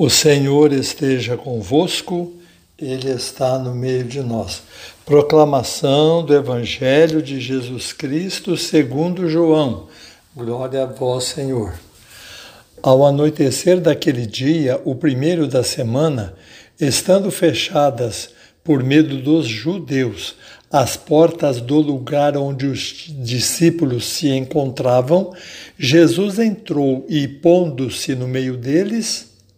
O Senhor esteja convosco, Ele está no meio de nós. Proclamação do Evangelho de Jesus Cristo segundo João. Glória a vós, Senhor. Ao anoitecer daquele dia, o primeiro da semana, estando fechadas por medo dos judeus as portas do lugar onde os discípulos se encontravam, Jesus entrou e, pondo-se no meio deles,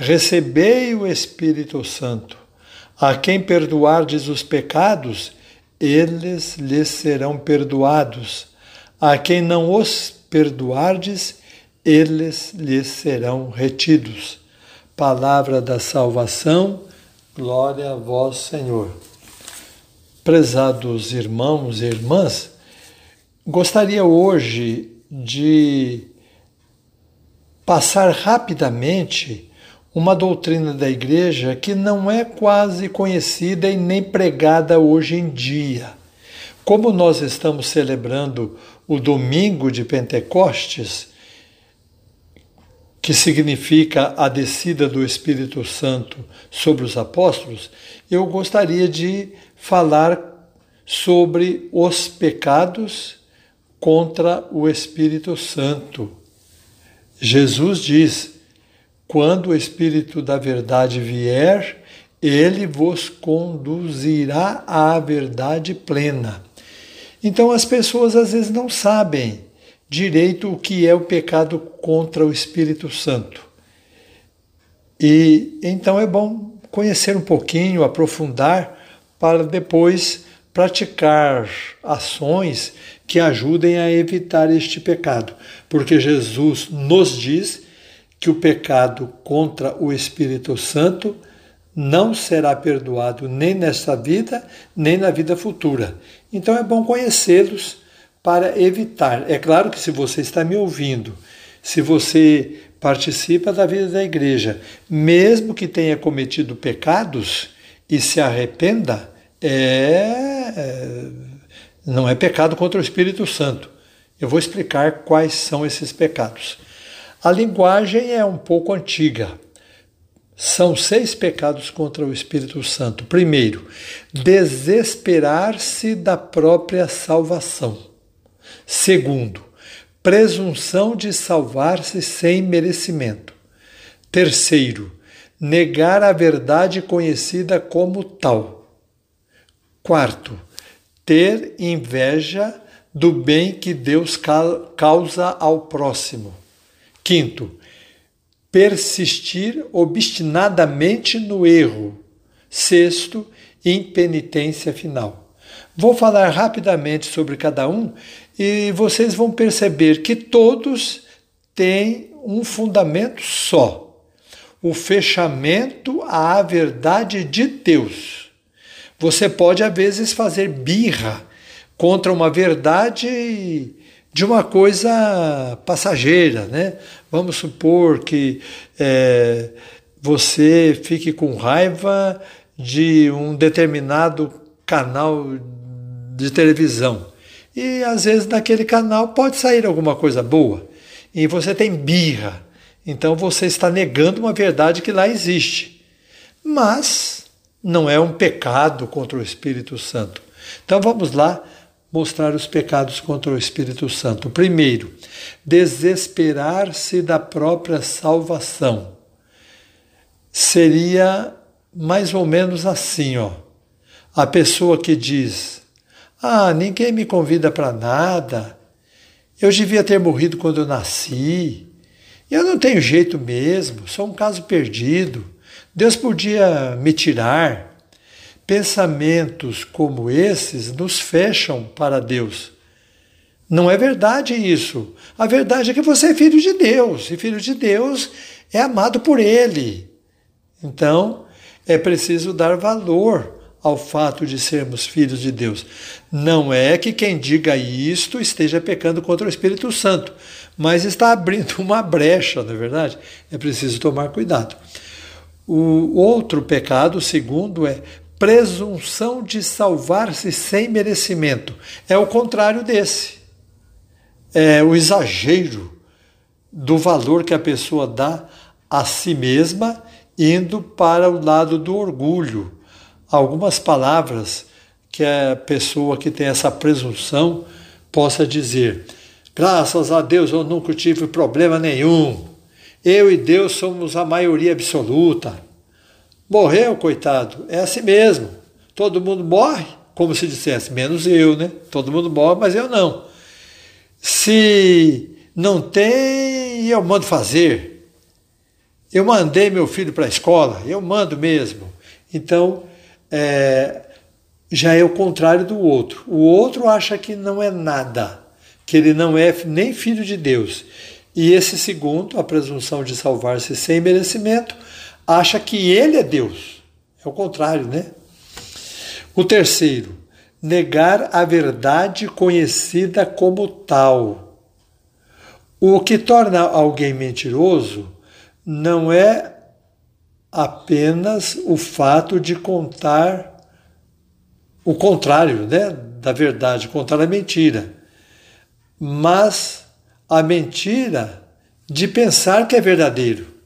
Recebei o Espírito Santo. A quem perdoardes os pecados, eles lhes serão perdoados. A quem não os perdoardes, eles lhes serão retidos. Palavra da salvação, glória a vós, Senhor. Prezados irmãos e irmãs, gostaria hoje de passar rapidamente uma doutrina da igreja que não é quase conhecida e nem pregada hoje em dia. Como nós estamos celebrando o domingo de Pentecostes, que significa a descida do Espírito Santo sobre os apóstolos, eu gostaria de falar sobre os pecados contra o Espírito Santo. Jesus diz: quando o Espírito da Verdade vier, ele vos conduzirá à verdade plena. Então as pessoas às vezes não sabem direito o que é o pecado contra o Espírito Santo. E então é bom conhecer um pouquinho, aprofundar, para depois praticar ações que ajudem a evitar este pecado. Porque Jesus nos diz que o pecado contra o Espírito Santo não será perdoado nem nesta vida, nem na vida futura. Então é bom conhecê-los para evitar. É claro que se você está me ouvindo, se você participa da vida da igreja, mesmo que tenha cometido pecados e se arrependa, é, não é pecado contra o Espírito Santo. Eu vou explicar quais são esses pecados. A linguagem é um pouco antiga. São seis pecados contra o Espírito Santo. Primeiro, desesperar-se da própria salvação. Segundo, presunção de salvar-se sem merecimento. Terceiro, negar a verdade conhecida como tal. Quarto, ter inveja do bem que Deus causa ao próximo. Quinto, persistir obstinadamente no erro. Sexto, impenitência final. Vou falar rapidamente sobre cada um e vocês vão perceber que todos têm um fundamento só: o fechamento à verdade de Deus. Você pode, às vezes, fazer birra contra uma verdade de uma coisa passageira, né? Vamos supor que é, você fique com raiva de um determinado canal de televisão e às vezes naquele canal pode sair alguma coisa boa e você tem birra, então você está negando uma verdade que lá existe, mas não é um pecado contra o Espírito Santo. Então vamos lá mostrar os pecados contra o Espírito Santo. Primeiro, desesperar-se da própria salvação. Seria mais ou menos assim, ó. A pessoa que diz: "Ah, ninguém me convida para nada. Eu devia ter morrido quando eu nasci. Eu não tenho jeito mesmo, sou um caso perdido. Deus podia me tirar. Pensamentos como esses nos fecham para Deus. Não é verdade isso. A verdade é que você é filho de Deus, e filho de Deus é amado por Ele. Então, é preciso dar valor ao fato de sermos filhos de Deus. Não é que quem diga isto esteja pecando contra o Espírito Santo, mas está abrindo uma brecha, não é verdade? É preciso tomar cuidado. O outro pecado, o segundo, é presunção de salvar-se sem merecimento. É o contrário desse. É o exagero do valor que a pessoa dá a si mesma, indo para o lado do orgulho. Algumas palavras que a pessoa que tem essa presunção possa dizer: graças a Deus eu nunca tive problema nenhum. Eu e Deus somos a maioria absoluta. Morreu, coitado, é assim mesmo. Todo mundo morre, como se dissesse, menos eu, né? Todo mundo morre, mas eu não. Se não tem, eu mando fazer. Eu mandei meu filho para a escola, eu mando mesmo. Então, é, já é o contrário do outro. O outro acha que não é nada, que ele não é nem filho de Deus. E esse segundo, a presunção de salvar-se sem merecimento, acha que ele é Deus. É o contrário, né? O terceiro, negar a verdade conhecida como tal. O que torna alguém mentiroso não é apenas o fato de contar o contrário né, da verdade, contar a mentira, mas a mentira de pensar que é verdadeiro.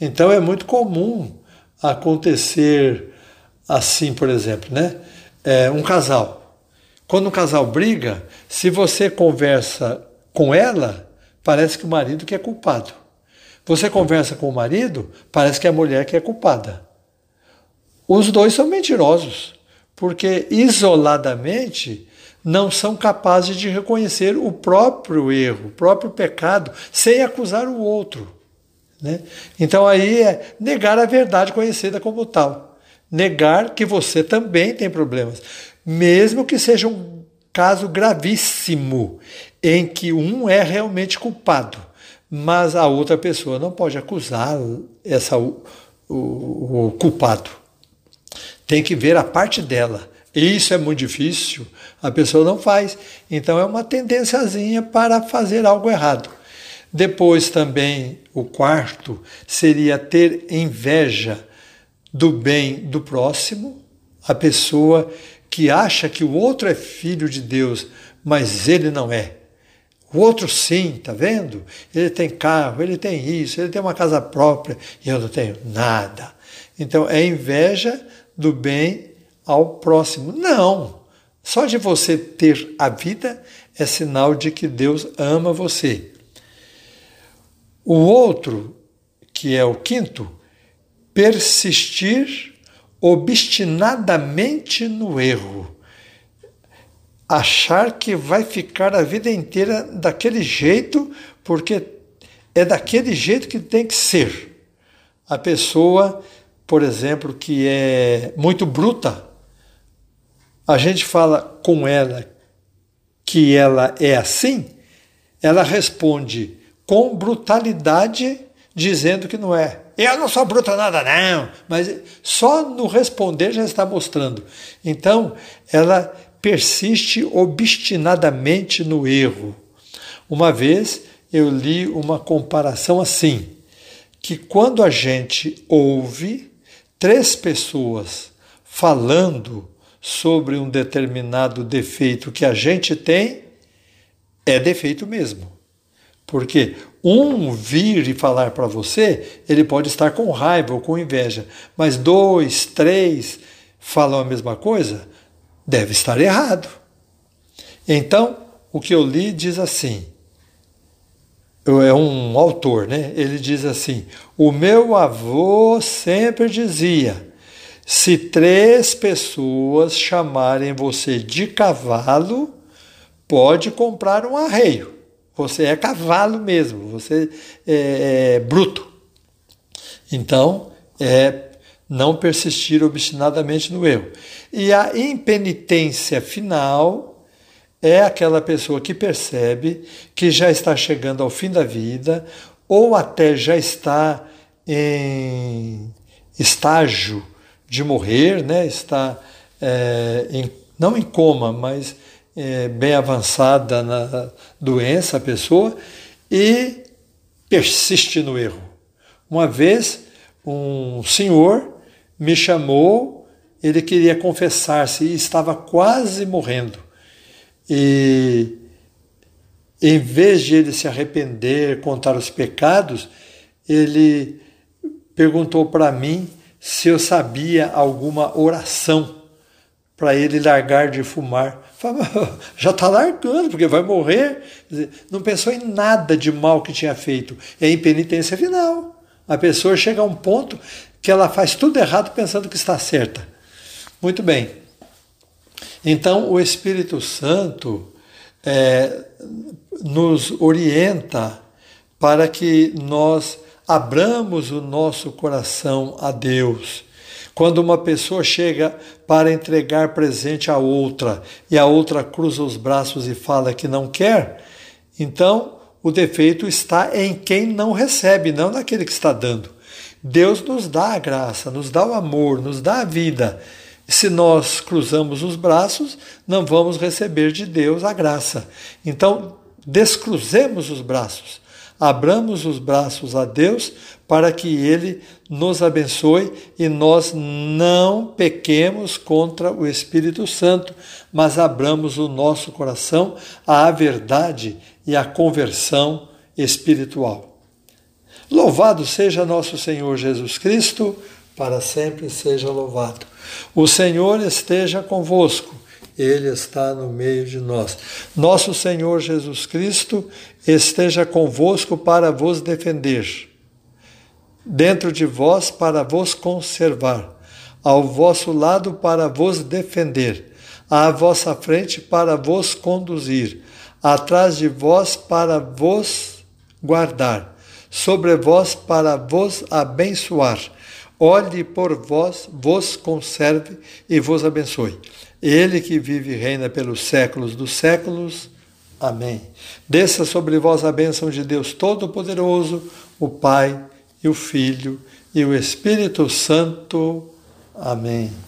Então é muito comum acontecer assim, por exemplo, né? É, um casal. Quando um casal briga, se você conversa com ela, parece que o marido que é culpado. Você conversa com o marido, parece que é a mulher que é culpada. Os dois são mentirosos, porque isoladamente não são capazes de reconhecer o próprio erro, o próprio pecado, sem acusar o outro. Né? Então aí é negar a verdade conhecida como tal. Negar que você também tem problemas, mesmo que seja um caso gravíssimo, em que um é realmente culpado mas a outra pessoa não pode acusar essa, o, o, o culpado. Tem que ver a parte dela. Isso é muito difícil, a pessoa não faz. Então é uma tendênciazinha para fazer algo errado. Depois também, o quarto seria ter inveja do bem do próximo, a pessoa que acha que o outro é filho de Deus, mas ele não é. O outro sim, tá vendo? Ele tem carro, ele tem isso, ele tem uma casa própria e eu não tenho nada. Então é inveja do bem ao próximo. Não! Só de você ter a vida é sinal de que Deus ama você. O outro, que é o quinto, persistir obstinadamente no erro achar que vai ficar a vida inteira daquele jeito, porque é daquele jeito que tem que ser. A pessoa, por exemplo, que é muito bruta, a gente fala com ela que ela é assim, ela responde com brutalidade, dizendo que não é. Eu não sou bruta nada, não. Mas só no responder já está mostrando. Então, ela persiste obstinadamente no erro. Uma vez eu li uma comparação assim: que quando a gente ouve três pessoas falando sobre um determinado defeito que a gente tem, é defeito mesmo. Porque um vir e falar para você, ele pode estar com raiva ou com inveja, mas dois, três falam a mesma coisa, deve estar errado. Então, o que eu li diz assim: é um autor, né? Ele diz assim: O meu avô sempre dizia: se três pessoas chamarem você de cavalo, pode comprar um arreio. Você é cavalo mesmo, você é, é bruto. Então, é não persistir obstinadamente no erro. E a impenitência final é aquela pessoa que percebe que já está chegando ao fim da vida ou até já está em estágio de morrer, né? está é, em, não em coma, mas é, bem avançada na doença a pessoa e persiste no erro. Uma vez um senhor me chamou, ele queria confessar-se e estava quase morrendo. E em vez de ele se arrepender, contar os pecados, ele perguntou para mim se eu sabia alguma oração para ele largar de fumar. Já está largando, porque vai morrer. Não pensou em nada de mal que tinha feito. É impenitência final. A pessoa chega a um ponto que ela faz tudo errado pensando que está certa. Muito bem. Então, o Espírito Santo é, nos orienta para que nós abramos o nosso coração a Deus. Quando uma pessoa chega para entregar presente a outra e a outra cruza os braços e fala que não quer, então o defeito está em quem não recebe, não naquele que está dando. Deus nos dá a graça, nos dá o amor, nos dá a vida. Se nós cruzamos os braços, não vamos receber de Deus a graça. Então, descruzemos os braços abramos os braços a Deus para que Ele nos abençoe e nós não pequemos contra o Espírito Santo, mas abramos o nosso coração à verdade e à conversão espiritual. Louvado seja nosso Senhor Jesus Cristo, para sempre seja louvado. O Senhor esteja convosco. Ele está no meio de nós. Nosso Senhor Jesus Cristo esteja convosco para vos defender, dentro de vós para vos conservar, ao vosso lado para vos defender, à vossa frente para vos conduzir, atrás de vós para vos guardar, sobre vós para vos abençoar. Olhe por vós, vos conserve e vos abençoe. Ele que vive e reina pelos séculos dos séculos. Amém. Desça sobre vós a bênção de Deus Todo-Poderoso, o Pai e o Filho e o Espírito Santo. Amém.